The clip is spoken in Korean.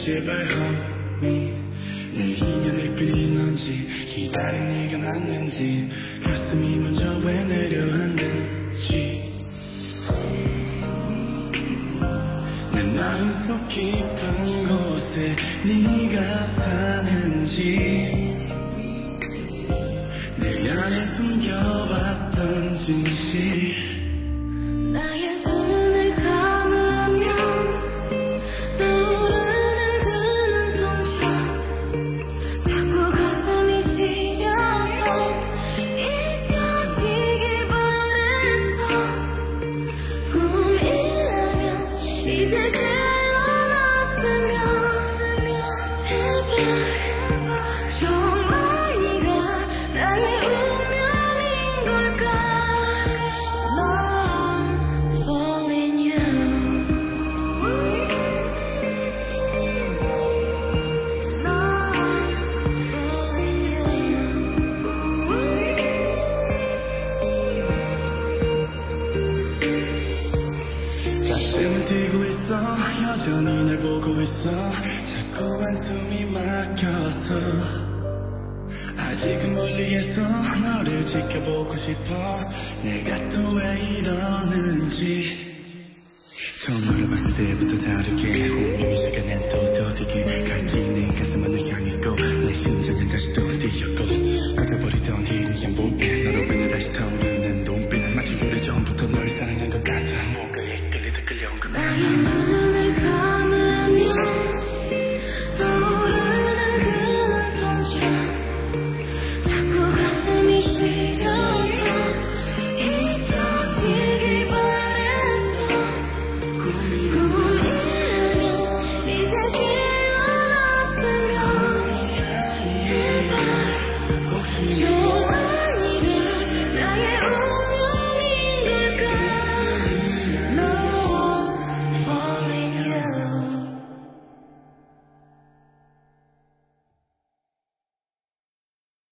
제발 homie 내 인연의 끈이 넌지 기다린 네가 맞는지 가슴이 먼저 마음속 깊은 곳에 네가 사는지 내 안에 숨겨왔던 진실 있어. 여전히 날 보고 있어. 자꾸만 숨이 막혀서. 아직은 멀리에서 너를 지켜보고 싶어. 내가 또 왜 이러는지. 처음 너를 봤을 때부터 다르게. 운명이 시간엔 또 那一年